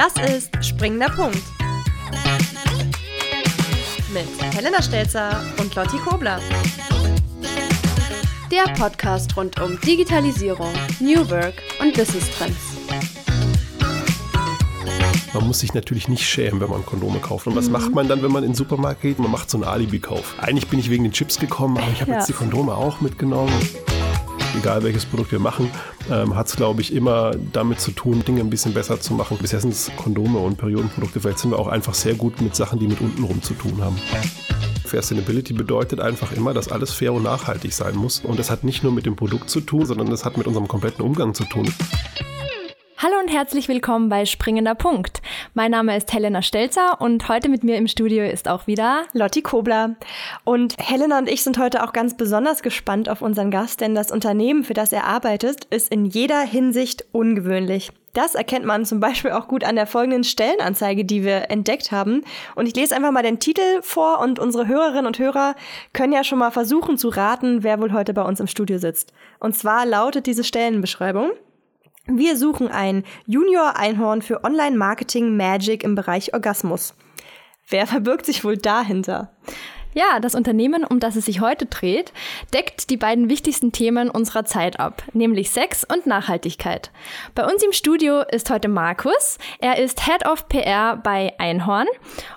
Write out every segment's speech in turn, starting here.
Das ist Springender Punkt. Mit Helena Stelzer und Lotti Kobler. Der Podcast rund um Digitalisierung, New Work und Business Trends. Man muss sich natürlich nicht schämen, wenn man Kondome kauft. Und was mhm. macht man dann, wenn man in den Supermarkt geht? Man macht so einen Alibi-Kauf. Eigentlich bin ich wegen den Chips gekommen, aber ich habe ja. jetzt die Kondome auch mitgenommen egal welches Produkt wir machen, ähm, hat es, glaube ich, immer damit zu tun, Dinge ein bisschen besser zu machen. Bisher sind es Kondome und Periodenprodukte. Vielleicht sind wir auch einfach sehr gut mit Sachen, die mit untenrum zu tun haben. Fair Sustainability bedeutet einfach immer, dass alles fair und nachhaltig sein muss. Und das hat nicht nur mit dem Produkt zu tun, sondern das hat mit unserem kompletten Umgang zu tun. Hallo und herzlich willkommen bei Springender Punkt. Mein Name ist Helena Stelzer und heute mit mir im Studio ist auch wieder Lotti Kobler. Und Helena und ich sind heute auch ganz besonders gespannt auf unseren Gast, denn das Unternehmen, für das er arbeitet, ist in jeder Hinsicht ungewöhnlich. Das erkennt man zum Beispiel auch gut an der folgenden Stellenanzeige, die wir entdeckt haben. Und ich lese einfach mal den Titel vor und unsere Hörerinnen und Hörer können ja schon mal versuchen zu raten, wer wohl heute bei uns im Studio sitzt. Und zwar lautet diese Stellenbeschreibung. Wir suchen ein Junior-Einhorn für Online-Marketing-Magic im Bereich Orgasmus. Wer verbirgt sich wohl dahinter? Ja, das Unternehmen, um das es sich heute dreht, deckt die beiden wichtigsten Themen unserer Zeit ab, nämlich Sex und Nachhaltigkeit. Bei uns im Studio ist heute Markus. Er ist Head of PR bei Einhorn.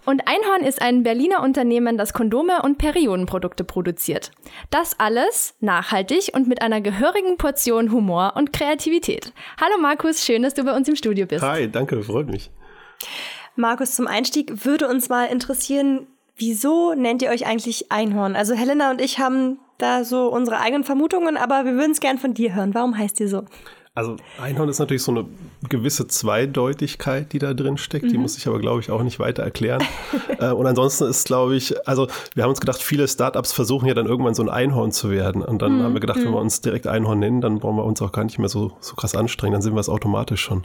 Und Einhorn ist ein Berliner Unternehmen, das Kondome und Periodenprodukte produziert. Das alles nachhaltig und mit einer gehörigen Portion Humor und Kreativität. Hallo Markus, schön, dass du bei uns im Studio bist. Hi, danke, freut mich. Markus, zum Einstieg würde uns mal interessieren, wieso nennt ihr euch eigentlich Einhorn? Also Helena und ich haben da so unsere eigenen Vermutungen, aber wir würden es gern von dir hören. Warum heißt ihr so? Also Einhorn ist natürlich so eine gewisse Zweideutigkeit, die da drin steckt. Mhm. Die muss ich aber, glaube ich, auch nicht weiter erklären. äh, und ansonsten ist, glaube ich, also wir haben uns gedacht, viele Startups versuchen ja dann irgendwann so ein Einhorn zu werden. Und dann mhm. haben wir gedacht, wenn wir mhm. uns direkt Einhorn nennen, dann brauchen wir uns auch gar nicht mehr so, so krass anstrengen. Dann sind wir es automatisch schon.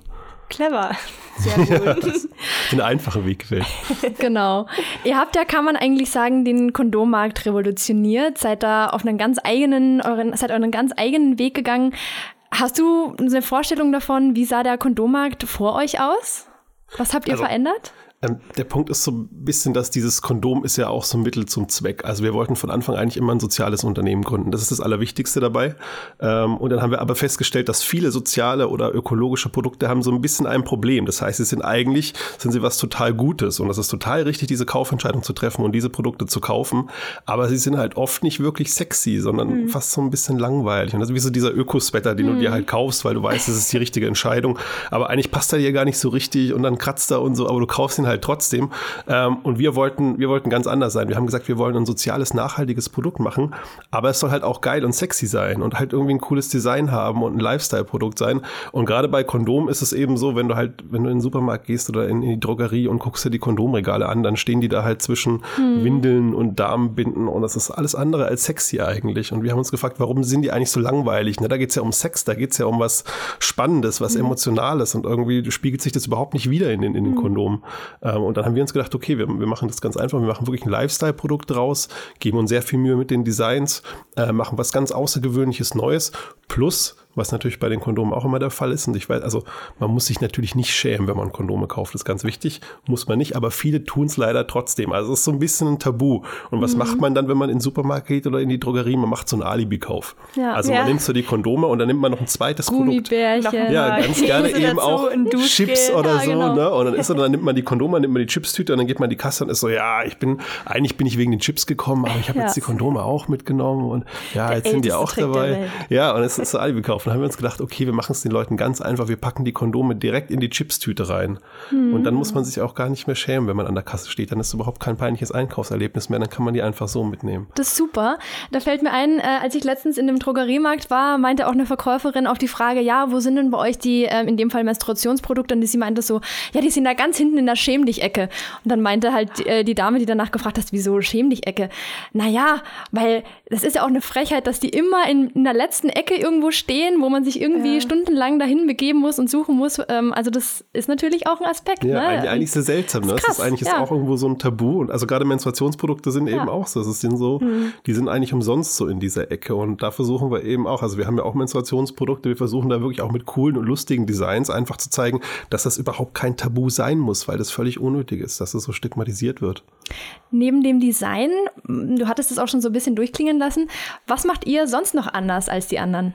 Clever. Sehr gut. Ja, den einfachen Weg gewählt. genau. Ihr habt ja, kann man eigentlich sagen, den Kondommarkt revolutioniert, seid da auf einen ganz eigenen, euren, seid euren ganz eigenen Weg gegangen. Hast du eine Vorstellung davon, wie sah der Kondommarkt vor euch aus? Was habt ihr also, verändert? Ähm, der Punkt ist so ein bisschen, dass dieses Kondom ist ja auch so ein Mittel zum Zweck. Also wir wollten von Anfang eigentlich immer ein soziales Unternehmen gründen. Das ist das Allerwichtigste dabei. Ähm, und dann haben wir aber festgestellt, dass viele soziale oder ökologische Produkte haben so ein bisschen ein Problem. Das heißt, sie sind eigentlich, sind sie was total Gutes. Und das ist total richtig, diese Kaufentscheidung zu treffen und diese Produkte zu kaufen. Aber sie sind halt oft nicht wirklich sexy, sondern mhm. fast so ein bisschen langweilig. Und das ist wie so dieser Ökosweater, den mhm. du dir halt kaufst, weil du weißt, es ist die richtige Entscheidung. Aber eigentlich passt er dir gar nicht so richtig und dann kratzt er und so, aber du kaufst ihn halt trotzdem. Ähm, und wir wollten, wir wollten ganz anders sein. Wir haben gesagt, wir wollen ein soziales, nachhaltiges Produkt machen, aber es soll halt auch geil und sexy sein und halt irgendwie ein cooles Design haben und ein Lifestyle-Produkt sein. Und gerade bei Kondom ist es eben so, wenn du halt, wenn du in den Supermarkt gehst oder in, in die Drogerie und guckst dir die Kondomregale an, dann stehen die da halt zwischen hm. Windeln und Damenbinden und das ist alles andere als sexy eigentlich. Und wir haben uns gefragt, warum sind die eigentlich so langweilig? Ne, da geht es ja um Sex, da geht es ja um was Spannendes, was hm. Emotionales und irgendwie spiegelt sich das überhaupt nicht wieder in den, in den hm. Kondomen. Ähm, und dann haben wir uns gedacht, okay, wir, wir machen das ganz einfach, wir machen wirklich ein Lifestyle-Produkt draus, geben uns sehr viel Mühe mit den Designs, äh, machen was ganz Außergewöhnliches Neues, plus was natürlich bei den Kondomen auch immer der Fall ist. Und ich weiß, also man muss sich natürlich nicht schämen, wenn man Kondome kauft. Das ist ganz wichtig, muss man nicht, aber viele tun es leider trotzdem. Also es ist so ein bisschen ein Tabu. Und was mhm. macht man dann, wenn man in den Supermarkt geht oder in die Drogerie? Man macht so einen Alibi-Kauf. Ja, also man nimmt so die Kondome und dann nimmt man noch ein zweites Produkt. Ja, ganz gerne eben auch Chips oder ja, so. Genau. Ne? Und dann ist dann nimmt man die Kondome, dann nimmt man die Chipstüte und dann geht man in die Kasse und ist so, ja, ich bin, eigentlich bin ich wegen den Chips gekommen, aber ich habe ja. jetzt die Kondome auch mitgenommen und ja, der jetzt sind die auch Trick dabei. Ja, und es ist so Alibi-Kauf. Dann haben wir uns gedacht, okay, wir machen es den Leuten ganz einfach, wir packen die Kondome direkt in die Chipstüte rein. Mhm. Und dann muss man sich auch gar nicht mehr schämen, wenn man an der Kasse steht. Dann ist überhaupt kein peinliches Einkaufserlebnis mehr, dann kann man die einfach so mitnehmen. Das ist super. Da fällt mir ein, äh, als ich letztens in dem Drogeriemarkt war, meinte auch eine Verkäuferin auf die Frage, ja, wo sind denn bei euch die, äh, in dem Fall Menstruationsprodukte? Und sie meinte so, ja, die sind da ganz hinten in der Schäm dich Ecke. Und dann meinte halt äh, die Dame, die danach gefragt hat, wieso Schäm dich Ecke? Naja, weil das ist ja auch eine Frechheit, dass die immer in, in der letzten Ecke irgendwo stehen, wo man sich irgendwie ja. stundenlang dahin begeben muss und suchen muss. Ähm, also das ist natürlich auch ein Aspekt. Ja, ne? eigentlich, eigentlich ist es seltsam. Ne? Das ist, eigentlich ja. ist auch irgendwo so ein Tabu. Und also gerade Menstruationsprodukte sind eben auch so. Das sind so, mhm. die sind eigentlich umsonst so in dieser Ecke. Und da versuchen wir eben auch, also wir haben ja auch Menstruationsprodukte, wir versuchen da wirklich auch mit coolen und lustigen Designs einfach zu zeigen, dass das überhaupt kein Tabu sein muss, weil das völlig unnötig ist, dass es das so stigmatisiert wird. Neben dem Design, du hattest es auch schon so ein bisschen durchklingen lassen, was macht ihr sonst noch anders als die anderen?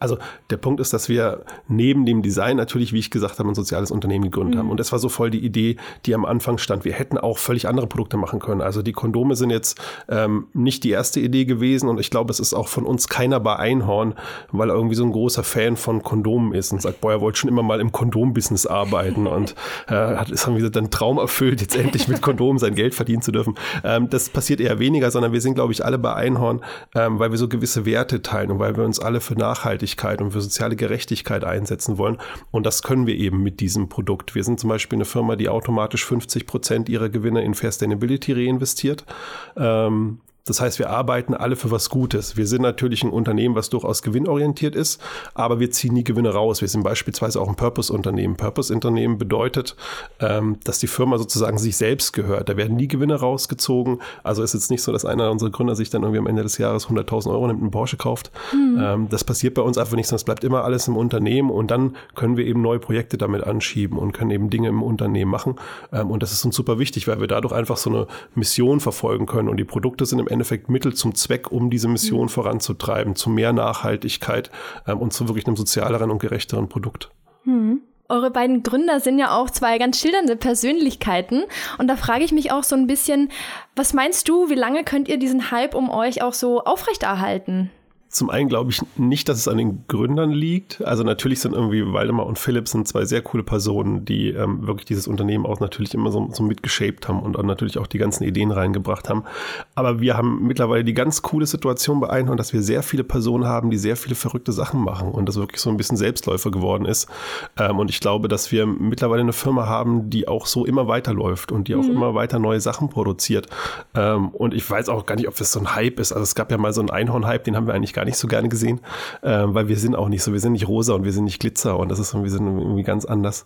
Also der Punkt ist, dass wir neben dem Design natürlich, wie ich gesagt habe, ein soziales Unternehmen gegründet mhm. haben. Und das war so voll die Idee, die am Anfang stand. Wir hätten auch völlig andere Produkte machen können. Also die Kondome sind jetzt ähm, nicht die erste Idee gewesen und ich glaube, es ist auch von uns keiner bei Einhorn, weil er irgendwie so ein großer Fan von Kondomen ist und sagt, boah, er wollte schon immer mal im Kondombusiness arbeiten und äh, hat ist wieder dann Traum erfüllt, jetzt endlich mit Kondomen sein Geld verdienen zu dürfen. Ähm, das passiert eher weniger, sondern wir sind, glaube ich, alle bei Einhorn, ähm, weil wir so gewisse Werte teilen und weil wir uns alle für Nachhaltigkeit Nachhaltigkeit und für soziale Gerechtigkeit einsetzen wollen. Und das können wir eben mit diesem Produkt. Wir sind zum Beispiel eine Firma, die automatisch 50 Prozent ihrer Gewinne in Fair Sustainability reinvestiert. Ähm, das heißt, wir arbeiten alle für was Gutes. Wir sind natürlich ein Unternehmen, was durchaus gewinnorientiert ist, aber wir ziehen nie Gewinne raus. Wir sind beispielsweise auch ein Purpose-Unternehmen. Purpose-Unternehmen bedeutet, ähm, dass die Firma sozusagen sich selbst gehört. Da werden nie Gewinne rausgezogen. Also ist jetzt nicht so, dass einer unserer Gründer sich dann irgendwie am Ende des Jahres 100.000 Euro nimmt, einen Porsche kauft. Mhm. Das passiert bei uns einfach nicht, sondern es bleibt immer alles im Unternehmen und dann können wir eben neue Projekte damit anschieben und können eben Dinge im Unternehmen machen. Ähm, und das ist uns super wichtig, weil wir dadurch einfach so eine Mission verfolgen können und die Produkte sind im Endeffekt Mittel zum Zweck, um diese Mission mhm. voranzutreiben, zu mehr Nachhaltigkeit ähm, und zu wirklich einem sozialeren und gerechteren Produkt. Mhm. Eure beiden Gründer sind ja auch zwei ganz schildernde Persönlichkeiten. Und da frage ich mich auch so ein bisschen, was meinst du, wie lange könnt ihr diesen Hype um euch auch so aufrechterhalten? Zum einen glaube ich nicht, dass es an den Gründern liegt. Also natürlich sind irgendwie Waldemar und Philipp sind zwei sehr coole Personen, die ähm, wirklich dieses Unternehmen auch natürlich immer so, so mitgeshaped haben und dann natürlich auch die ganzen Ideen reingebracht haben. Aber wir haben mittlerweile die ganz coole Situation bei Einhorn, dass wir sehr viele Personen haben, die sehr viele verrückte Sachen machen und das wirklich so ein bisschen Selbstläufer geworden ist. Ähm, und ich glaube, dass wir mittlerweile eine Firma haben, die auch so immer weiterläuft und die auch mhm. immer weiter neue Sachen produziert. Ähm, und ich weiß auch gar nicht, ob das so ein Hype ist. Also es gab ja mal so einen Einhorn-Hype, den haben wir eigentlich gar gar nicht so gerne gesehen, äh, weil wir sind auch nicht so, wir sind nicht rosa und wir sind nicht Glitzer und das ist irgendwie, sind irgendwie ganz anders.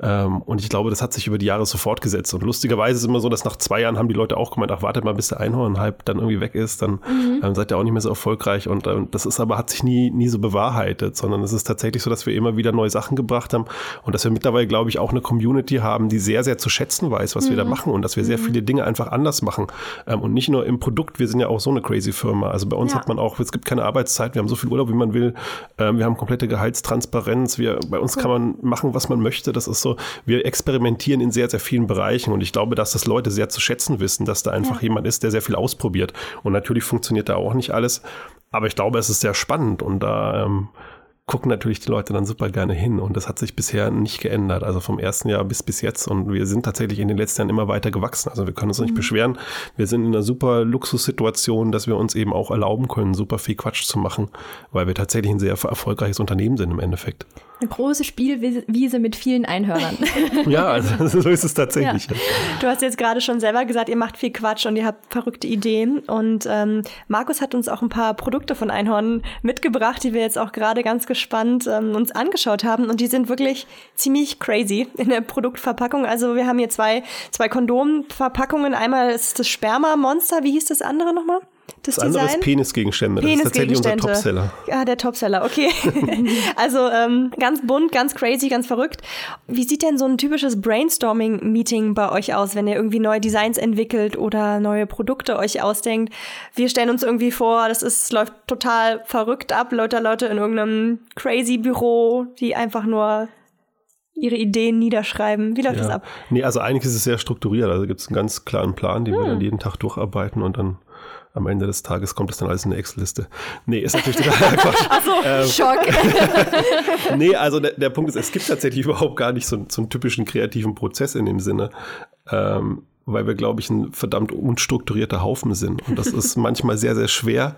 Ähm, und ich glaube, das hat sich über die Jahre so fortgesetzt. Und lustigerweise ist es immer so, dass nach zwei Jahren haben die Leute auch gemeint, ach, wartet mal, bis der Einhorn-Hype dann irgendwie weg ist, dann mhm. ähm, seid ihr auch nicht mehr so erfolgreich. Und ähm, das ist aber, hat sich nie, nie so bewahrheitet, sondern es ist tatsächlich so, dass wir immer wieder neue Sachen gebracht haben und dass wir mittlerweile, glaube ich, auch eine Community haben, die sehr, sehr zu schätzen weiß, was mhm. wir da mhm. machen und dass wir sehr mhm. viele Dinge einfach anders machen. Ähm, und nicht nur im Produkt, wir sind ja auch so eine crazy Firma. Also bei uns ja. hat man auch, es gibt keine Arbeitszeit, wir haben so viel Urlaub, wie man will. Ähm, wir haben komplette Gehaltstransparenz. Wir, bei uns kann man machen, was man möchte. Das ist so, wir experimentieren in sehr, sehr vielen Bereichen. Und ich glaube, dass das Leute sehr zu schätzen wissen, dass da einfach ja. jemand ist, der sehr viel ausprobiert. Und natürlich funktioniert da auch nicht alles. Aber ich glaube, es ist sehr spannend und da ähm, gucken natürlich die Leute dann super gerne hin. Und das hat sich bisher nicht geändert. Also vom ersten Jahr bis bis jetzt. Und wir sind tatsächlich in den letzten Jahren immer weiter gewachsen. Also wir können uns mhm. nicht beschweren. Wir sind in einer super Luxussituation, dass wir uns eben auch erlauben können, super viel Quatsch zu machen, weil wir tatsächlich ein sehr erfolgreiches Unternehmen sind im Endeffekt. Eine große Spielwiese mit vielen Einhörnern. ja, also so ist es tatsächlich. Ja. Du hast jetzt gerade schon selber gesagt, ihr macht viel Quatsch und ihr habt verrückte Ideen. Und ähm, Markus hat uns auch ein paar Produkte von Einhorn mitgebracht, die wir jetzt auch gerade ganz gespannt ähm, uns angeschaut haben. Und die sind wirklich ziemlich crazy in der Produktverpackung. Also wir haben hier zwei, zwei Kondomverpackungen. Einmal ist das Sperma-Monster. Wie hieß das andere nochmal? Das, das andere ist Penisgegenstände. Penis das ist tatsächlich unser Topseller. Ja, der Topseller, okay. also ähm, ganz bunt, ganz crazy, ganz verrückt. Wie sieht denn so ein typisches Brainstorming-Meeting bei euch aus, wenn ihr irgendwie neue Designs entwickelt oder neue Produkte euch ausdenkt? Wir stellen uns irgendwie vor, das ist, läuft total verrückt ab. Leute, Leute in irgendeinem crazy Büro, die einfach nur ihre Ideen niederschreiben. Wie läuft ja. das ab? Nee, also eigentlich ist es sehr strukturiert. Also gibt es einen ganz klaren Plan, den hm. wir dann jeden Tag durcharbeiten und dann am Ende des Tages kommt es dann alles in eine Excel-Liste. Nee, ist natürlich total Quatsch. Ach so, ähm, Schock. nee, also der, der, Punkt ist, es gibt tatsächlich überhaupt gar nicht so, so einen typischen kreativen Prozess in dem Sinne. Ähm, weil wir, glaube ich, ein verdammt unstrukturierter Haufen sind. Und das ist manchmal sehr, sehr schwer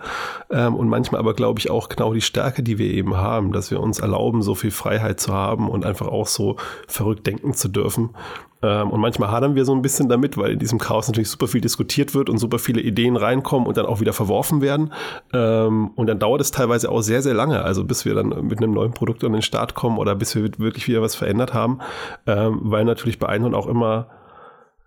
ähm, und manchmal aber, glaube ich, auch genau die Stärke, die wir eben haben, dass wir uns erlauben, so viel Freiheit zu haben und einfach auch so verrückt denken zu dürfen. Ähm, und manchmal hadern wir so ein bisschen damit, weil in diesem Chaos natürlich super viel diskutiert wird und super viele Ideen reinkommen und dann auch wieder verworfen werden. Ähm, und dann dauert es teilweise auch sehr, sehr lange, also bis wir dann mit einem neuen Produkt an den Start kommen oder bis wir wirklich wieder was verändert haben, ähm, weil natürlich bei Einhorn auch immer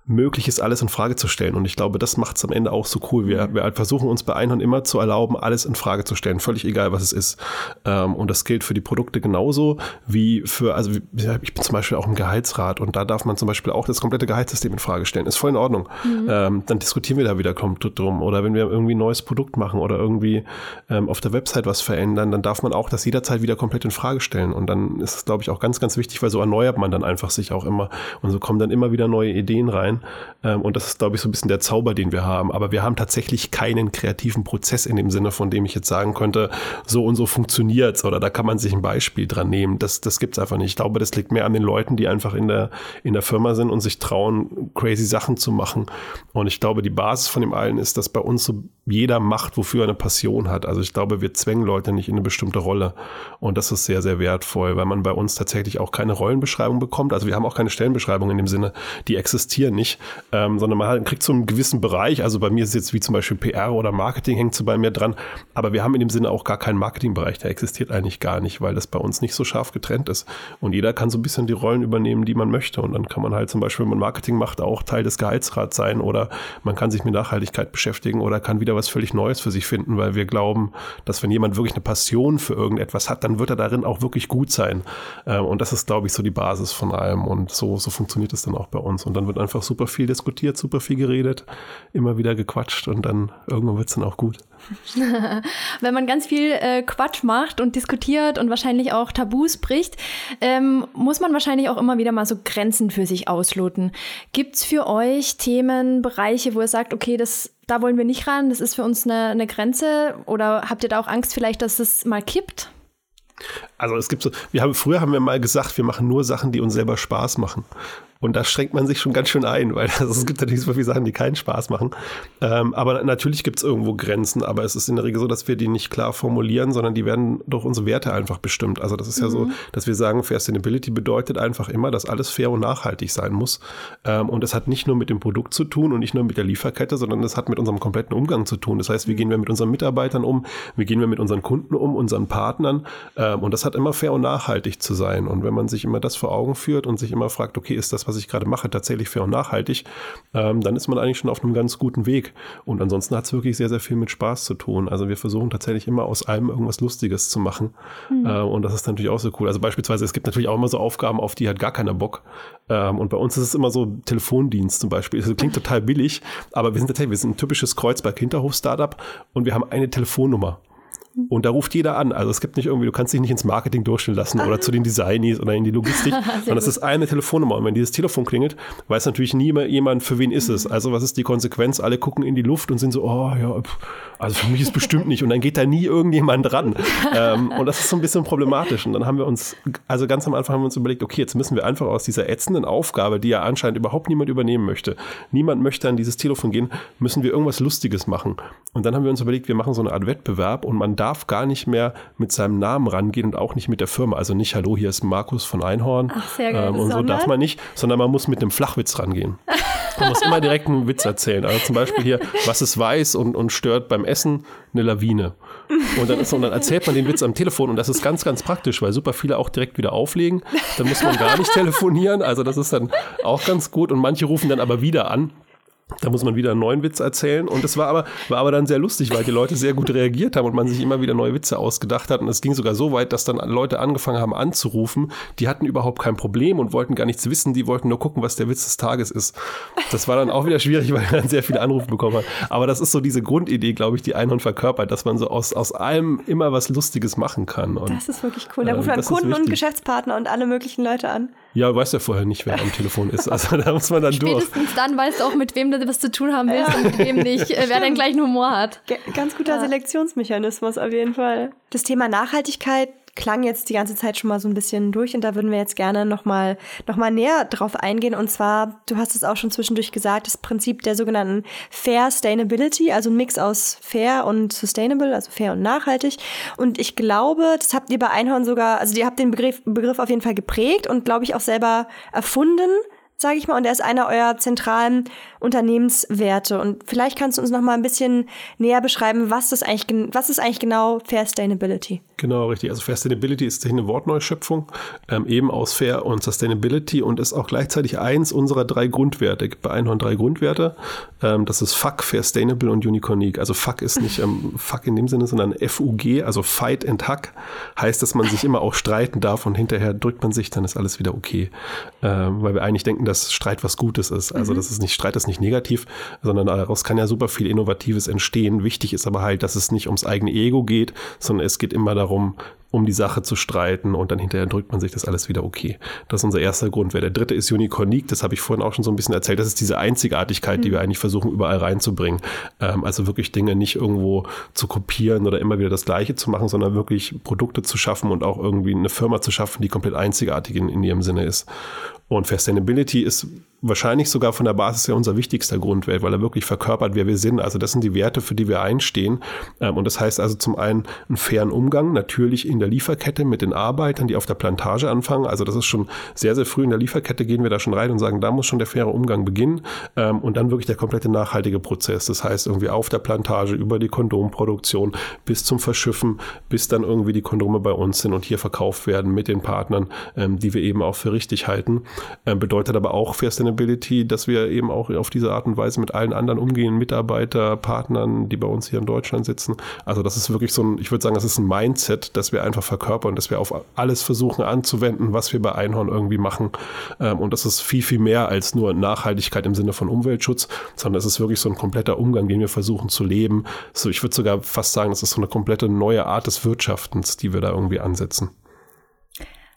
möglich ist, alles in Frage zu stellen. Und ich glaube, das macht es am Ende auch so cool. Wir, wir halt versuchen uns bei Einhorn immer zu erlauben, alles in Frage zu stellen, völlig egal, was es ist. Ähm, und das gilt für die Produkte genauso wie für, also ich bin zum Beispiel auch im Gehaltsrat und da darf man zum Beispiel auch das komplette Gehaltssystem in Frage stellen. Ist voll in Ordnung. Mhm. Ähm, dann diskutieren wir da wieder drum. Oder wenn wir irgendwie ein neues Produkt machen oder irgendwie ähm, auf der Website was verändern, dann darf man auch das jederzeit wieder komplett in Frage stellen. Und dann ist es, glaube ich, auch ganz, ganz wichtig, weil so erneuert man dann einfach sich auch immer. Und so kommen dann immer wieder neue Ideen rein. Ähm, und das ist, glaube ich, so ein bisschen der Zauber, den wir haben. Aber wir haben tatsächlich keinen kreativen Prozess in dem Sinne, von dem ich jetzt sagen könnte, so und so funktioniert's oder da kann man sich ein Beispiel dran nehmen. Das, das gibt's einfach nicht. Ich glaube, das liegt mehr an den Leuten, die einfach in der, in der Firma sind und sich trauen, crazy Sachen zu machen. Und ich glaube, die Basis von dem allen ist, dass bei uns so jeder macht, wofür er eine Passion hat. Also ich glaube, wir zwängen Leute nicht in eine bestimmte Rolle. Und das ist sehr, sehr wertvoll, weil man bei uns tatsächlich auch keine Rollenbeschreibung bekommt. Also wir haben auch keine Stellenbeschreibung in dem Sinne, die existieren nicht, ähm, sondern man halt, kriegt so einen gewissen Bereich. Also bei mir ist es jetzt wie zum Beispiel PR oder Marketing hängt so bei mir dran. Aber wir haben in dem Sinne auch gar keinen Marketingbereich. Der existiert eigentlich gar nicht, weil das bei uns nicht so scharf getrennt ist. Und jeder kann so ein bisschen die Rollen übernehmen, die man möchte. Und dann kann man halt zum Beispiel, wenn man Marketing macht, auch Teil des Gehaltsrats sein oder man kann sich mit Nachhaltigkeit beschäftigen oder kann wieder was völlig Neues für sich finden, weil wir glauben, dass wenn jemand wirklich eine Passion für irgendetwas hat, dann wird er darin auch wirklich gut sein. Ähm, und das ist, glaube ich, so die Basis von allem. Und so, so funktioniert es dann auch bei uns. Und dann wird einfach super viel diskutiert, super viel geredet, immer wieder gequatscht und dann irgendwann wird es dann auch gut. Wenn man ganz viel äh, Quatsch macht und diskutiert und wahrscheinlich auch Tabus bricht, ähm, muss man wahrscheinlich auch immer wieder mal so Grenzen für sich ausloten. Gibt es für euch Themen, Bereiche, wo ihr sagt, okay, das da wollen wir nicht ran, das ist für uns eine, eine Grenze? Oder habt ihr da auch Angst vielleicht, dass es mal kippt? Also es gibt so, wir haben früher haben wir mal gesagt, wir machen nur Sachen, die uns selber Spaß machen. Und da schränkt man sich schon ganz schön ein, weil also es gibt natürlich super viele Sachen, die keinen Spaß machen. Ähm, aber natürlich gibt es irgendwo Grenzen, aber es ist in der Regel so, dass wir die nicht klar formulieren, sondern die werden durch unsere Werte einfach bestimmt. Also das ist mhm. ja so, mhm. dass wir sagen, Fair Sustainability bedeutet einfach immer, dass alles fair und nachhaltig sein muss. Ähm, und das hat nicht nur mit dem Produkt zu tun und nicht nur mit der Lieferkette, sondern das hat mit unserem kompletten Umgang zu tun. Das heißt, wie mhm. gehen wir mit unseren Mitarbeitern um, wie gehen wir mit unseren Kunden um, unseren Partnern. Ähm, und das hat immer fair und nachhaltig zu sein. Und wenn man sich immer das vor Augen führt und sich immer fragt, okay, ist das, was ich gerade mache, tatsächlich fair und nachhaltig, ähm, dann ist man eigentlich schon auf einem ganz guten Weg. Und ansonsten hat es wirklich sehr, sehr viel mit Spaß zu tun. Also wir versuchen tatsächlich immer aus allem irgendwas Lustiges zu machen. Mhm. Äh, und das ist natürlich auch so cool. Also beispielsweise, es gibt natürlich auch immer so Aufgaben, auf die hat gar keiner Bock. Ähm, und bei uns ist es immer so Telefondienst zum Beispiel. Das klingt total billig, aber wir sind tatsächlich, wir sind ein typisches Kreuzberg-Hinterhof-Startup und wir haben eine Telefonnummer. Und da ruft jeder an. Also es gibt nicht irgendwie, du kannst dich nicht ins Marketing durchstellen lassen oder zu den Designies oder in die Logistik, sondern es ist eine Telefonnummer. Und wenn dieses Telefon klingelt, weiß natürlich nie mehr jemand, für wen ist es. Mhm. Also was ist die Konsequenz? Alle gucken in die Luft und sind so, oh ja, also für mich ist bestimmt nicht. Und dann geht da nie irgendjemand dran. ähm, und das ist so ein bisschen problematisch. Und dann haben wir uns, also ganz am Anfang haben wir uns überlegt, okay, jetzt müssen wir einfach aus dieser ätzenden Aufgabe, die ja anscheinend überhaupt niemand übernehmen möchte, niemand möchte an dieses Telefon gehen, müssen wir irgendwas Lustiges machen. Und dann haben wir uns überlegt, wir machen so eine Art Wettbewerb und man darf gar nicht mehr mit seinem Namen rangehen und auch nicht mit der Firma. Also nicht, hallo, hier ist Markus von Einhorn. Ach, sehr geil. Ähm, und so darf man nicht, sondern man muss mit einem Flachwitz rangehen. Man muss immer direkt einen Witz erzählen. Also zum Beispiel hier, was ist weiß und, und stört beim Essen? Eine Lawine. Und dann, ist, und dann erzählt man den Witz am Telefon und das ist ganz, ganz praktisch, weil super viele auch direkt wieder auflegen. Dann muss man gar nicht telefonieren. Also das ist dann auch ganz gut. Und manche rufen dann aber wieder an. Da muss man wieder einen neuen Witz erzählen. Und es war aber, war aber dann sehr lustig, weil die Leute sehr gut reagiert haben und man sich immer wieder neue Witze ausgedacht hat. Und es ging sogar so weit, dass dann Leute angefangen haben anzurufen. Die hatten überhaupt kein Problem und wollten gar nichts wissen. Die wollten nur gucken, was der Witz des Tages ist. Das war dann auch wieder schwierig, weil man dann sehr viele Anrufe bekommen hat. Aber das ist so diese Grundidee, glaube ich, die Einhorn verkörpert, dass man so aus, aus allem immer was Lustiges machen kann. Und, das ist wirklich cool. Da rufen äh, Kunden und Geschäftspartner und alle möglichen Leute an. Ja, weiß ja vorher nicht, wer am Telefon ist. Also da muss man dann Spätestens durch. Spätestens dann weißt du auch, mit wem du was zu tun haben willst ja. und mit wem nicht, äh, wer den gleichen Humor hat. Ganz guter ja. Selektionsmechanismus auf jeden Fall. Das Thema Nachhaltigkeit klang jetzt die ganze Zeit schon mal so ein bisschen durch und da würden wir jetzt gerne nochmal noch mal näher drauf eingehen. Und zwar, du hast es auch schon zwischendurch gesagt, das Prinzip der sogenannten Fair Sustainability, also ein Mix aus fair und sustainable, also fair und nachhaltig. Und ich glaube, das habt ihr bei Einhorn sogar, also ihr habt den Begriff, Begriff auf jeden Fall geprägt und glaube ich auch selber erfunden sage ich mal, und er ist einer eurer zentralen Unternehmenswerte. Und vielleicht kannst du uns noch mal ein bisschen näher beschreiben, was das eigentlich, was ist eigentlich genau Fair Sustainability? Genau, richtig. Also Fair Sustainability ist eine Wortneuschöpfung, ähm, eben aus Fair und Sustainability und ist auch gleichzeitig eins unserer drei Grundwerte. Gibt bei Einhorn drei Grundwerte. Ähm, das ist Fuck, Fair Sustainable und Unicornique. Also Fuck ist nicht ähm, Fuck in dem Sinne, sondern FUG, also Fight and Hack. Heißt, dass man sich immer auch streiten darf und hinterher drückt man sich, dann ist alles wieder okay. Ähm, weil wir eigentlich denken, dass Streit was Gutes ist. Also mhm. das ist nicht, Streit ist nicht negativ, sondern daraus kann ja super viel Innovatives entstehen. Wichtig ist aber halt, dass es nicht ums eigene Ego geht, sondern es geht immer darum, darum, um die Sache zu streiten und dann hinterher drückt man sich das alles wieder okay. Das ist unser erster Grund. Der dritte ist Unicornique, das habe ich vorhin auch schon so ein bisschen erzählt. Das ist diese Einzigartigkeit, mhm. die wir eigentlich versuchen überall reinzubringen. Ähm, also wirklich Dinge nicht irgendwo zu kopieren oder immer wieder das Gleiche zu machen, sondern wirklich Produkte zu schaffen und auch irgendwie eine Firma zu schaffen, die komplett einzigartig in, in ihrem Sinne ist. Und Sustainability ist wahrscheinlich sogar von der Basis her unser wichtigster Grundwert, weil er wirklich verkörpert, wer wir sind. Also das sind die Werte, für die wir einstehen. Ähm, und das heißt also zum einen einen fairen Umgang, natürlich in der Lieferkette mit den Arbeitern, die auf der Plantage anfangen. Also das ist schon sehr, sehr früh in der Lieferkette gehen wir da schon rein und sagen, da muss schon der faire Umgang beginnen. Ähm, und dann wirklich der komplette nachhaltige Prozess. Das heißt irgendwie auf der Plantage über die Kondomproduktion bis zum Verschiffen, bis dann irgendwie die Kondome bei uns sind und hier verkauft werden mit den Partnern, ähm, die wir eben auch für richtig halten. Bedeutet aber auch Fair Sustainability, dass wir eben auch auf diese Art und Weise mit allen anderen umgehen, Mitarbeiter, Partnern, die bei uns hier in Deutschland sitzen. Also das ist wirklich so ein, ich würde sagen, das ist ein Mindset, das wir einfach verkörpern, dass wir auf alles versuchen anzuwenden, was wir bei Einhorn irgendwie machen. Ähm, und das ist viel, viel mehr als nur Nachhaltigkeit im Sinne von Umweltschutz, sondern es ist wirklich so ein kompletter Umgang, den wir versuchen zu leben. So, ich würde sogar fast sagen, das ist so eine komplette neue Art des Wirtschaftens, die wir da irgendwie ansetzen.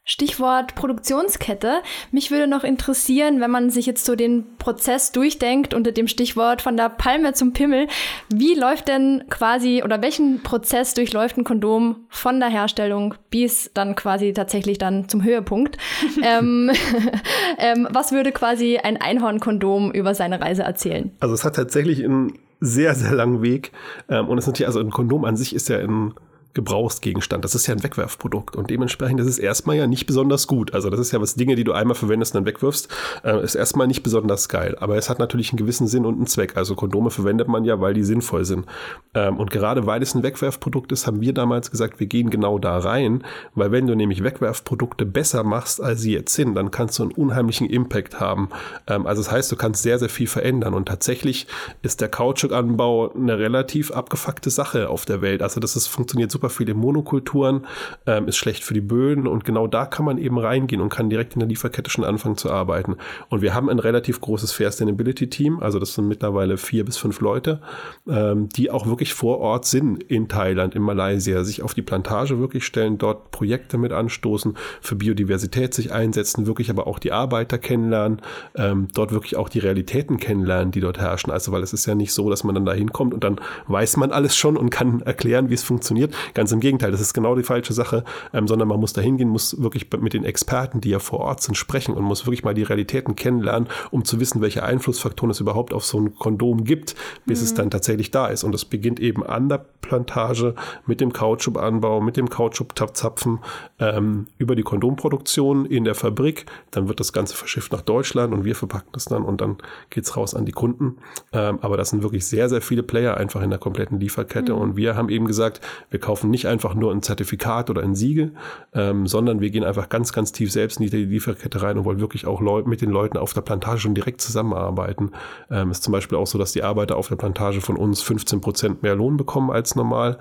Stichwort Produktionskette. Mich würde noch interessieren, wenn man sich jetzt so den Prozess durchdenkt unter dem Stichwort von der Palme zum Pimmel, wie läuft denn quasi oder welchen Prozess durchläuft ein Kondom von der Herstellung bis dann quasi tatsächlich dann zum Höhepunkt? ähm, ähm, was würde quasi ein Einhornkondom über seine Reise erzählen? Also es hat tatsächlich einen sehr, sehr langen Weg. Ähm, und es ist natürlich, also ein Kondom an sich ist ja ein Gebrauchsgegenstand. Das ist ja ein Wegwerfprodukt und dementsprechend ist es erstmal ja nicht besonders gut. Also das ist ja was Dinge, die du einmal verwendest und dann wegwirfst, äh, ist erstmal nicht besonders geil. Aber es hat natürlich einen gewissen Sinn und einen Zweck. Also Kondome verwendet man ja, weil die sinnvoll sind. Ähm, und gerade weil es ein Wegwerfprodukt ist, haben wir damals gesagt, wir gehen genau da rein, weil wenn du nämlich Wegwerfprodukte besser machst, als sie jetzt sind, dann kannst du einen unheimlichen Impact haben. Ähm, also das heißt, du kannst sehr, sehr viel verändern. Und tatsächlich ist der Kautschukanbau eine relativ abgefuckte Sache auf der Welt. Also das ist, funktioniert super super viele Monokulturen, ähm, ist schlecht für die Böden und genau da kann man eben reingehen und kann direkt in der Lieferkette schon anfangen zu arbeiten. Und wir haben ein relativ großes Fair Sustainability Team, also das sind mittlerweile vier bis fünf Leute, die auch wirklich vor Ort sind in Thailand, in Malaysia, sich auf die Plantage wirklich stellen, dort Projekte mit anstoßen, für Biodiversität sich einsetzen, wirklich aber auch die Arbeiter kennenlernen, ähm, dort wirklich auch die Realitäten kennenlernen, die dort herrschen. Also weil es ist ja nicht so, dass man dann da hinkommt und dann weiß man alles schon und kann erklären, wie es funktioniert. Ganz im Gegenteil, das ist genau die falsche Sache, ähm, sondern man muss da hingehen, muss wirklich mit den Experten, die ja vor Ort sind, sprechen und muss wirklich mal die Realitäten kennenlernen, um zu wissen, welche Einflussfaktoren es überhaupt auf so ein Kondom gibt, bis mhm. es dann tatsächlich da ist. Und das beginnt eben an der Plantage mit dem Kautschukanbau, mit dem Kautschukszapfen ähm, über die Kondomproduktion in der Fabrik. Dann wird das Ganze verschifft nach Deutschland und wir verpacken das dann und dann geht's raus an die Kunden. Ähm, aber das sind wirklich sehr, sehr viele Player einfach in der kompletten Lieferkette. Mhm. Und wir haben eben gesagt, wir kaufen kaufen nicht einfach nur ein Zertifikat oder ein Siegel, ähm, sondern wir gehen einfach ganz, ganz tief selbst in die Lieferkette rein und wollen wirklich auch Leu mit den Leuten auf der Plantage schon direkt zusammenarbeiten. Ähm, ist zum Beispiel auch so, dass die Arbeiter auf der Plantage von uns 15 Prozent mehr Lohn bekommen als normal,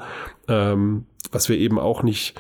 ähm, was wir eben auch nicht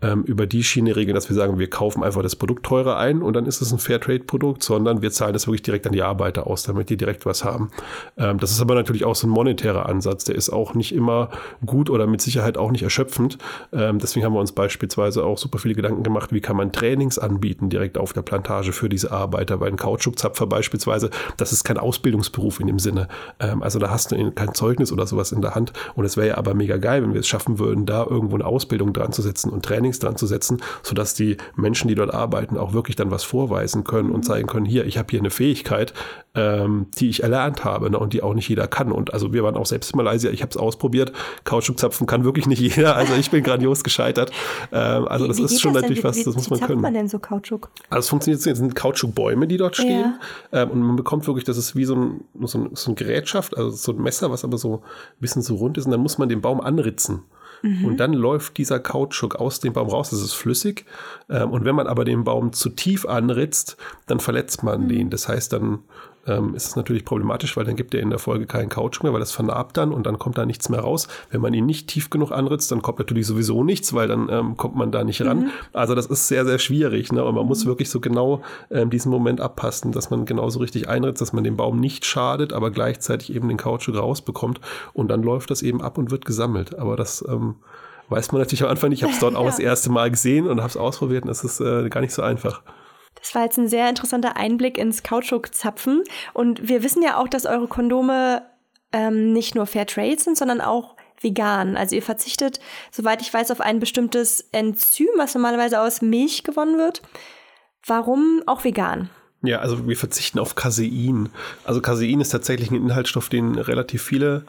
ähm, über die Schiene regeln, dass wir sagen, wir kaufen einfach das Produkt teurer ein und dann ist es ein Fairtrade-Produkt, sondern wir zahlen das wirklich direkt an die Arbeiter aus, damit die direkt was haben. Ähm, das ist aber natürlich auch so ein monetärer Ansatz, der ist auch nicht immer gut oder mit Sicherheit auch nicht erschöpfend. Ähm, deswegen haben wir uns beispielsweise auch super viele Gedanken gemacht, wie kann man Trainings anbieten direkt auf der Plantage für diese Arbeiter, weil ein Kautschukzapfer beispielsweise, das ist kein Ausbildungsberuf in dem Sinne. Ähm, also da hast du kein Zeugnis oder sowas in der Hand und es wäre ja aber mega geil, wenn wir es schaffen würden, da irgendwo eine Ausbildung dran zu setzen und Training Learnings dran zu setzen, sodass die Menschen, die dort arbeiten, auch wirklich dann was vorweisen können und mhm. zeigen können, hier, ich habe hier eine Fähigkeit, ähm, die ich erlernt habe ne, und die auch nicht jeder kann. Und also wir waren auch selbst in Malaysia, ich habe es ausprobiert, Kautschukzapfen kann wirklich nicht jeder, also ich bin grandios gescheitert. Ähm, also wie, das wie ist schon das natürlich was, das muss man können. Wie man denn so Kautschuk? Also es funktioniert, es sind Kautschukbäume, die dort stehen ja. ähm, und man bekommt wirklich, das ist wie so ein, so ein, so ein Gerätschaft, also so ein Messer, was aber so ein bisschen so rund ist und dann muss man den Baum anritzen. Mhm. Und dann läuft dieser Kautschuk aus dem Baum raus. Das ist flüssig. Ähm, und wenn man aber den Baum zu tief anritzt, dann verletzt man mhm. den. Das heißt, dann ähm, ist es natürlich problematisch, weil dann gibt er in der Folge keinen Couch mehr, weil das vernarbt dann und dann kommt da nichts mehr raus. Wenn man ihn nicht tief genug anritzt, dann kommt natürlich sowieso nichts, weil dann ähm, kommt man da nicht ran. Mhm. Also das ist sehr, sehr schwierig. Ne? Und man mhm. muss wirklich so genau ähm, diesen Moment abpassen, dass man genauso richtig einritzt, dass man dem Baum nicht schadet, aber gleichzeitig eben den Kautschuk rausbekommt. Und dann läuft das eben ab und wird gesammelt. Aber das ähm, weiß man natürlich am Anfang nicht. Ich habe es dort auch das erste Mal gesehen und habe es ausprobiert und es ist äh, gar nicht so einfach. Das war jetzt ein sehr interessanter Einblick ins Kautschuk-Zapfen. Und wir wissen ja auch, dass eure Kondome ähm, nicht nur Fair Trade sind, sondern auch vegan. Also ihr verzichtet, soweit ich weiß, auf ein bestimmtes Enzym, was normalerweise aus Milch gewonnen wird. Warum auch vegan? Ja, also wir verzichten auf Casein. Also Casein ist tatsächlich ein Inhaltsstoff, den relativ viele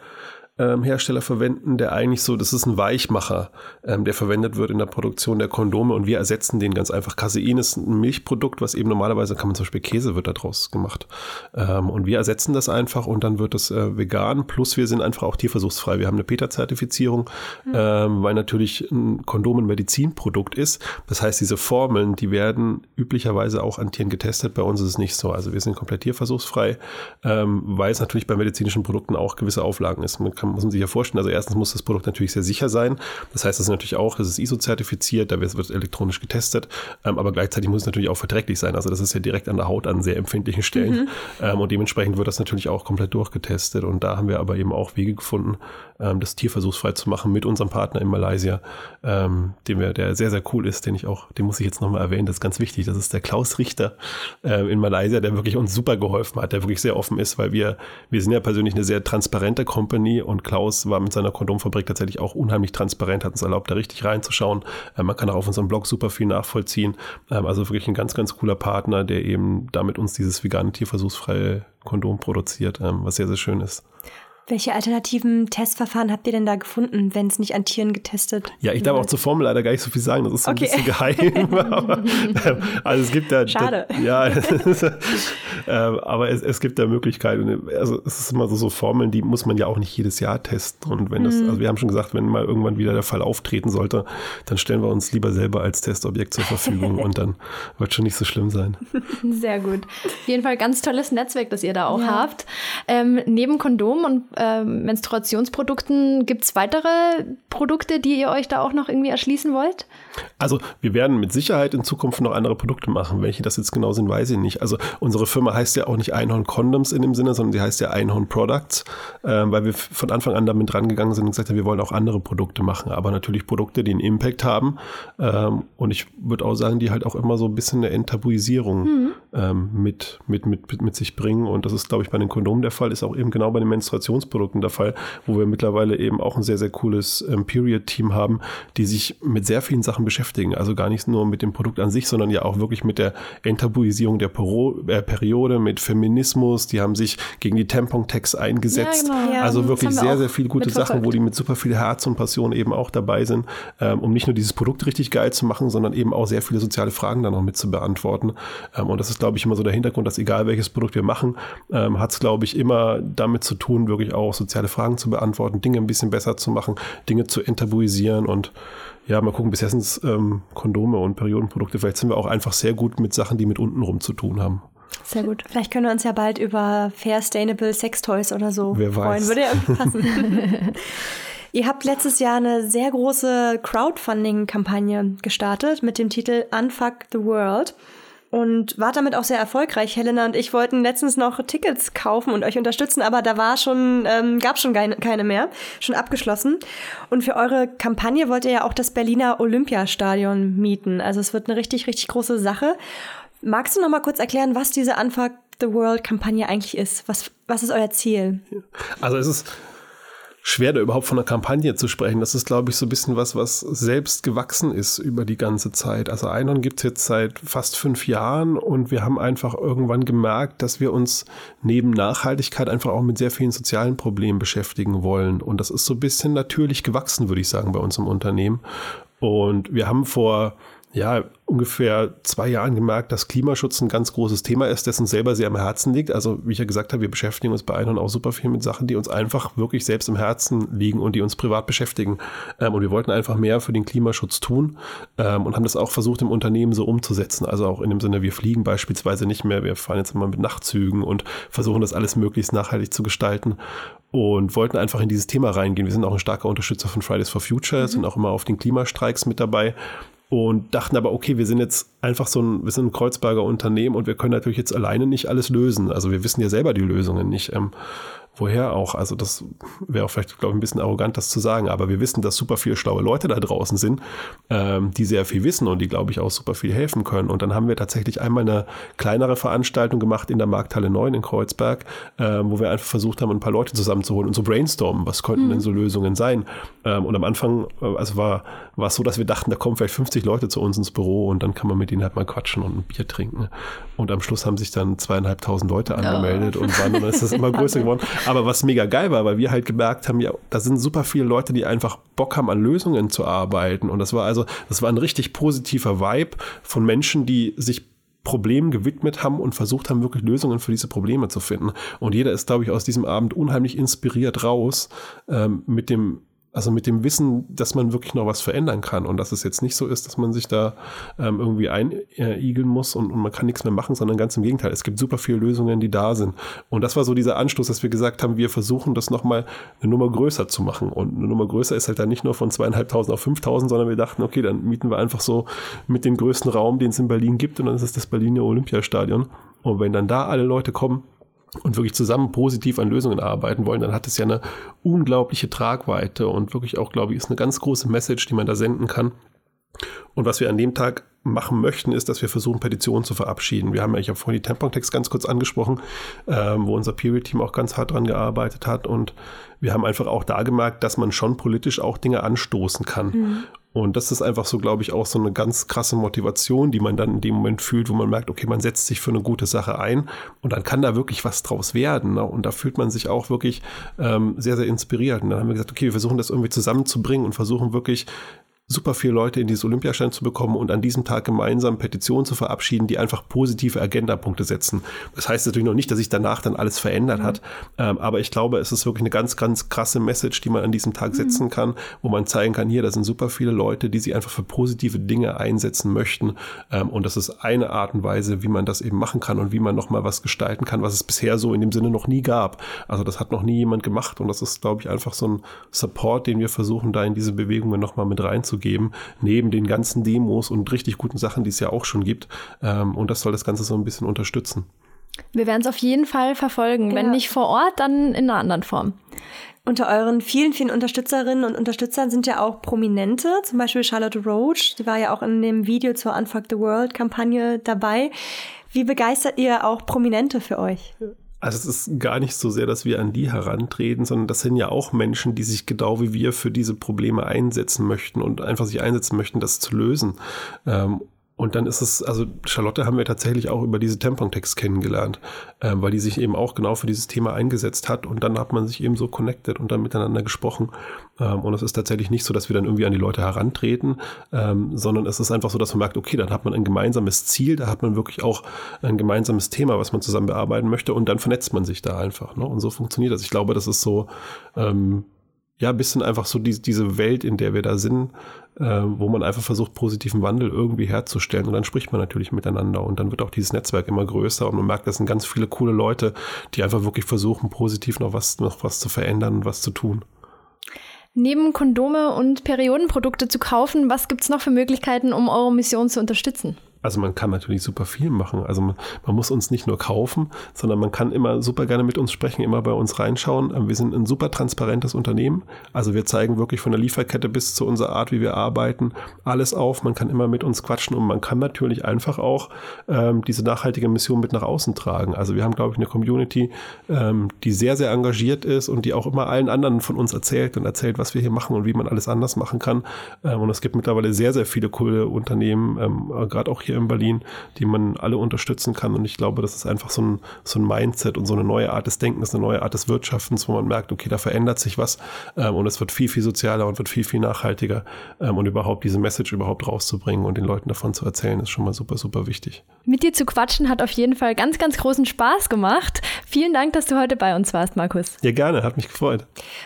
ähm, Hersteller verwenden, der eigentlich so, das ist ein Weichmacher, ähm, der verwendet wird in der Produktion der Kondome und wir ersetzen den ganz einfach. Casein ist ein Milchprodukt, was eben normalerweise kann man zum Beispiel Käse wird daraus gemacht. Ähm, und wir ersetzen das einfach und dann wird es äh, vegan. Plus wir sind einfach auch tierversuchsfrei. Wir haben eine PETA-Zertifizierung, mhm. ähm, weil natürlich ein Kondom ein Medizinprodukt ist. Das heißt, diese Formeln, die werden üblicherweise auch an Tieren getestet. Bei uns ist es nicht so. Also wir sind komplett tierversuchsfrei, ähm, weil es natürlich bei medizinischen Produkten auch gewisse Auflagen ist. Man kann muss man sich ja vorstellen. Also erstens muss das Produkt natürlich sehr sicher sein. Das heißt, das ist natürlich auch, das ist ISO-zertifiziert, da wird, elektronisch getestet, ähm, aber gleichzeitig muss es natürlich auch verträglich sein. Also das ist ja direkt an der Haut an sehr empfindlichen Stellen. Mhm. Ähm, und dementsprechend wird das natürlich auch komplett durchgetestet. Und da haben wir aber eben auch Wege gefunden, ähm, das tierversuchsfrei zu machen mit unserem Partner in Malaysia, ähm, dem wir, der sehr, sehr cool ist, den ich auch, den muss ich jetzt nochmal erwähnen, das ist ganz wichtig. Das ist der Klaus Richter äh, in Malaysia, der wirklich uns super geholfen hat, der wirklich sehr offen ist, weil wir, wir sind ja persönlich eine sehr transparente Company und Klaus war mit seiner Kondomfabrik tatsächlich auch unheimlich transparent, hat uns erlaubt, da richtig reinzuschauen. Äh, man kann auch auf unserem Blog super viel nachvollziehen. Ähm, also wirklich ein ganz, ganz cooler Partner, der eben damit uns dieses vegane tierversuchsfreie Kondom produziert, ähm, was sehr, sehr schön ist. Welche alternativen Testverfahren habt ihr denn da gefunden, wenn es nicht an Tieren getestet Ja, ich darf auch zur Formel leider gar nicht so viel sagen. Das ist so okay. ein bisschen geheim. aber, ähm, also es gibt da. Schade. Da, ja, äh, aber es, es, gibt da Möglichkeiten. Also es ist immer so, so Formeln, die muss man ja auch nicht jedes Jahr testen. Und wenn das, mhm. also wir haben schon gesagt, wenn mal irgendwann wieder der Fall auftreten sollte, dann stellen wir uns lieber selber als Testobjekt zur Verfügung und dann wird schon nicht so schlimm sein. Sehr gut. Auf jeden Fall ganz tolles Netzwerk, das ihr da auch ja. habt. Ähm, neben Kondom und äh, Menstruationsprodukten. Gibt es weitere Produkte, die ihr euch da auch noch irgendwie erschließen wollt? Also wir werden mit Sicherheit in Zukunft noch andere Produkte machen. Welche das jetzt genau sind, weiß ich nicht. Also unsere Firma heißt ja auch nicht Einhorn Condoms in dem Sinne, sondern sie heißt ja Einhorn Products, äh, weil wir von Anfang an damit rangegangen sind und gesagt haben, wir wollen auch andere Produkte machen, aber natürlich Produkte, die einen Impact haben. Ähm, und ich würde auch sagen, die halt auch immer so ein bisschen eine Enttabuisierung mhm. ähm, mit, mit, mit, mit sich bringen. Und das ist, glaube ich, bei den Kondomen der Fall, ist auch eben genau bei den Menstruations Produkten der Fall, wo wir mittlerweile eben auch ein sehr, sehr cooles ähm, Period-Team haben, die sich mit sehr vielen Sachen beschäftigen. Also gar nicht nur mit dem Produkt an sich, sondern ja auch wirklich mit der Enttabuisierung der Pero äh, Periode, mit Feminismus. Die haben sich gegen die Tampon-Tags eingesetzt. Ja, genau. ja, also wirklich sehr, sehr viele gute Sachen, wo die mit super viel Herz und Passion eben auch dabei sind, ähm, um nicht nur dieses Produkt richtig geil zu machen, sondern eben auch sehr viele soziale Fragen dann noch mit zu beantworten. Ähm, und das ist, glaube ich, immer so der Hintergrund, dass egal welches Produkt wir machen, ähm, hat es, glaube ich, immer damit zu tun, wirklich auch auch soziale Fragen zu beantworten, Dinge ein bisschen besser zu machen, Dinge zu enttabuisieren und ja, mal gucken, bisher sind es ähm, Kondome und Periodenprodukte. Vielleicht sind wir auch einfach sehr gut mit Sachen, die mit untenrum zu tun haben. Sehr gut. Vielleicht können wir uns ja bald über Fair Sustainable Sex Toys oder so Wer freuen. Weiß. Würde ja irgendwie passen. Ihr habt letztes Jahr eine sehr große Crowdfunding-Kampagne gestartet mit dem Titel Unfuck the World und war damit auch sehr erfolgreich. Helena und ich wollten letztens noch Tickets kaufen und euch unterstützen, aber da war schon, ähm, gab schon keine, mehr, schon abgeschlossen. Und für eure Kampagne wollt ihr ja auch das Berliner Olympiastadion mieten. Also es wird eine richtig, richtig große Sache. Magst du noch mal kurz erklären, was diese Unfuck the World Kampagne eigentlich ist? Was, was ist euer Ziel? Also es ist schwer, da überhaupt von einer Kampagne zu sprechen. Das ist, glaube ich, so ein bisschen was, was selbst gewachsen ist über die ganze Zeit. Also Einhorn gibt es jetzt seit fast fünf Jahren und wir haben einfach irgendwann gemerkt, dass wir uns neben Nachhaltigkeit einfach auch mit sehr vielen sozialen Problemen beschäftigen wollen. Und das ist so ein bisschen natürlich gewachsen, würde ich sagen, bei uns im Unternehmen. Und wir haben vor ja, ungefähr zwei Jahren gemerkt, dass Klimaschutz ein ganz großes Thema ist, das uns selber sehr am Herzen liegt. Also, wie ich ja gesagt habe, wir beschäftigen uns bei Einhorn auch super viel mit Sachen, die uns einfach wirklich selbst im Herzen liegen und die uns privat beschäftigen. Ähm, und wir wollten einfach mehr für den Klimaschutz tun ähm, und haben das auch versucht, im Unternehmen so umzusetzen. Also auch in dem Sinne, wir fliegen beispielsweise nicht mehr, wir fahren jetzt immer mit Nachtzügen und versuchen das alles möglichst nachhaltig zu gestalten und wollten einfach in dieses Thema reingehen. Wir sind auch ein starker Unterstützer von Fridays for Future, mhm. sind auch immer auf den Klimastreiks mit dabei und dachten aber, okay, wir sind jetzt einfach so ein, wir sind ein Kreuzberger Unternehmen und wir können natürlich jetzt alleine nicht alles lösen. Also wir wissen ja selber die Lösungen nicht. Ähm, woher auch. Also das wäre auch vielleicht, glaube ich, ein bisschen arrogant, das zu sagen, aber wir wissen, dass super viele schlaue Leute da draußen sind, ähm, die sehr viel wissen und die, glaube ich, auch super viel helfen können. Und dann haben wir tatsächlich einmal eine kleinere Veranstaltung gemacht in der Markthalle 9 in Kreuzberg, äh, wo wir einfach versucht haben, ein paar Leute zusammenzuholen und so brainstormen, was könnten mhm. denn so Lösungen sein. Ähm, und am Anfang, äh, also war, war es so, dass wir dachten, da kommen vielleicht 50 Leute zu uns ins Büro und dann kann man mit ihnen halt mal quatschen und ein Bier trinken. Und am Schluss haben sich dann zweieinhalbtausend Leute angemeldet oh. und waren, dann ist das immer größer geworden. Aber was mega geil war, weil wir halt gemerkt haben, ja, da sind super viele Leute, die einfach Bock haben, an Lösungen zu arbeiten. Und das war also, das war ein richtig positiver Vibe von Menschen, die sich Problemen gewidmet haben und versucht haben, wirklich Lösungen für diese Probleme zu finden. Und jeder ist, glaube ich, aus diesem Abend unheimlich inspiriert raus ähm, mit dem also mit dem Wissen, dass man wirklich noch was verändern kann und dass es jetzt nicht so ist, dass man sich da ähm, irgendwie einigeln muss und, und, man kann nichts mehr machen, sondern ganz im Gegenteil. Es gibt super viele Lösungen, die da sind. Und das war so dieser Anstoß, dass wir gesagt haben, wir versuchen das nochmal eine Nummer größer zu machen. Und eine Nummer größer ist halt dann nicht nur von zweieinhalbtausend auf fünftausend, sondern wir dachten, okay, dann mieten wir einfach so mit den größten Raum, den es in Berlin gibt und dann ist es das Berliner Olympiastadion. Und wenn dann da alle Leute kommen, und wirklich zusammen positiv an Lösungen arbeiten wollen, dann hat es ja eine unglaubliche Tragweite und wirklich auch, glaube ich, ist eine ganz große Message, die man da senden kann. Und was wir an dem Tag machen möchten, ist, dass wir versuchen, Petitionen zu verabschieden. Wir haben ja, ich habe vorhin die Tampon-Text ganz kurz angesprochen, ähm, wo unser Peer-Team auch ganz hart dran gearbeitet hat. Und wir haben einfach auch da gemerkt, dass man schon politisch auch Dinge anstoßen kann. Mhm. Und das ist einfach so, glaube ich, auch so eine ganz krasse Motivation, die man dann in dem Moment fühlt, wo man merkt, okay, man setzt sich für eine gute Sache ein und dann kann da wirklich was draus werden. Ne? Und da fühlt man sich auch wirklich ähm, sehr, sehr inspiriert. Und dann haben wir gesagt, okay, wir versuchen das irgendwie zusammenzubringen und versuchen wirklich super viele Leute in dieses Olympiastein zu bekommen und an diesem Tag gemeinsam Petitionen zu verabschieden, die einfach positive Agendapunkte setzen. Das heißt natürlich noch nicht, dass sich danach dann alles verändert mhm. hat, ähm, aber ich glaube, es ist wirklich eine ganz, ganz krasse Message, die man an diesem Tag mhm. setzen kann, wo man zeigen kann, hier, da sind super viele Leute, die sich einfach für positive Dinge einsetzen möchten ähm, und das ist eine Art und Weise, wie man das eben machen kann und wie man nochmal was gestalten kann, was es bisher so in dem Sinne noch nie gab. Also das hat noch nie jemand gemacht und das ist, glaube ich, einfach so ein Support, den wir versuchen, da in diese Bewegungen nochmal mit reinzugehen geben, neben den ganzen Demos und richtig guten Sachen, die es ja auch schon gibt. Ähm, und das soll das Ganze so ein bisschen unterstützen. Wir werden es auf jeden Fall verfolgen. Ja. Wenn nicht vor Ort, dann in einer anderen Form. Unter euren vielen, vielen Unterstützerinnen und Unterstützern sind ja auch Prominente, zum Beispiel Charlotte Roach, die war ja auch in dem Video zur Unfuck the World Kampagne dabei. Wie begeistert ihr auch Prominente für euch? Also es ist gar nicht so sehr, dass wir an die herantreten, sondern das sind ja auch Menschen, die sich genau wie wir für diese Probleme einsetzen möchten und einfach sich einsetzen möchten, das zu lösen. Ähm, und dann ist es, also Charlotte haben wir tatsächlich auch über diese Tampon-Text kennengelernt, äh, weil die sich eben auch genau für dieses Thema eingesetzt hat und dann hat man sich eben so connected und dann miteinander gesprochen. Ähm, und es ist tatsächlich nicht so, dass wir dann irgendwie an die Leute herantreten, ähm, sondern es ist einfach so, dass man merkt, okay, dann hat man ein gemeinsames Ziel, da hat man wirklich auch ein gemeinsames Thema, was man zusammen bearbeiten möchte und dann vernetzt man sich da einfach. Ne? Und so funktioniert das. Ich glaube, das ist so, ähm, ja, ein bisschen einfach so die, diese Welt, in der wir da sind, äh, wo man einfach versucht, positiven Wandel irgendwie herzustellen. Und dann spricht man natürlich miteinander und dann wird auch dieses Netzwerk immer größer und man merkt, das sind ganz viele coole Leute, die einfach wirklich versuchen, positiv noch was, noch was zu verändern und was zu tun. Neben Kondome und Periodenprodukte zu kaufen, was gibt es noch für Möglichkeiten, um eure Mission zu unterstützen? Also man kann natürlich super viel machen. Also man, man, muss uns nicht nur kaufen, sondern man kann immer super gerne mit uns sprechen, immer bei uns reinschauen. Ähm, wir sind ein super transparentes Unternehmen. Also wir zeigen wirklich von der Lieferkette bis zu unserer Art, wie wir arbeiten, alles auf. Man kann immer mit uns quatschen und man kann natürlich einfach auch ähm, diese nachhaltige Mission mit nach außen tragen. Also wir haben, glaube ich, eine Community, ähm, die sehr, sehr engagiert ist und die auch immer allen anderen von uns erzählt und erzählt, was wir hier machen und wie man alles anders machen kann. Ähm, und es gibt mittlerweile sehr, sehr viele coole Unternehmen, ähm, gerade auch hier hier in Berlin, die man alle unterstützen kann. Und ich glaube, das ist einfach so ein, so ein Mindset und so eine neue Art des Denkens, eine neue Art des Wirtschaftens, wo man merkt, okay, da verändert sich was ähm, und es wird viel, viel sozialer und wird viel, viel nachhaltiger. Ähm, und überhaupt diese Message überhaupt rauszubringen und den Leuten davon zu erzählen, ist schon mal super, super wichtig. Mit dir zu quatschen hat auf jeden Fall ganz, ganz großen Spaß gemacht. Vielen Dank, dass du heute bei uns warst, Markus. Ja, gerne, hat mich gefreut.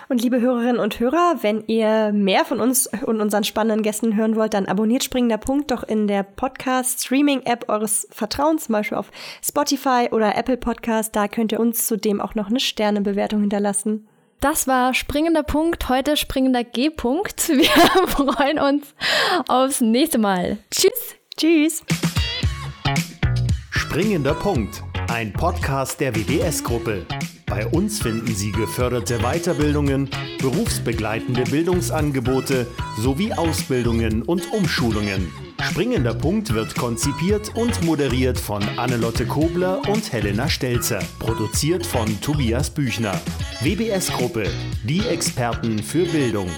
Und liebe Hörerinnen und Hörer, wenn ihr mehr von uns und unseren spannenden Gästen hören wollt, dann abonniert Springender Punkt doch in der Podcast Streaming-App eures Vertrauens, zum Beispiel auf Spotify oder Apple Podcast. Da könnt ihr uns zudem auch noch eine Sternebewertung hinterlassen. Das war springender Punkt, heute springender G-Punkt. Wir freuen uns aufs nächste Mal. Tschüss. Tschüss. Springender Punkt, ein Podcast der WBS-Gruppe. Bei uns finden Sie geförderte Weiterbildungen, berufsbegleitende Bildungsangebote sowie Ausbildungen und Umschulungen. Springender Punkt wird konzipiert und moderiert von Annelotte Kobler und Helena Stelzer. Produziert von Tobias Büchner. WBS Gruppe, die Experten für Bildung.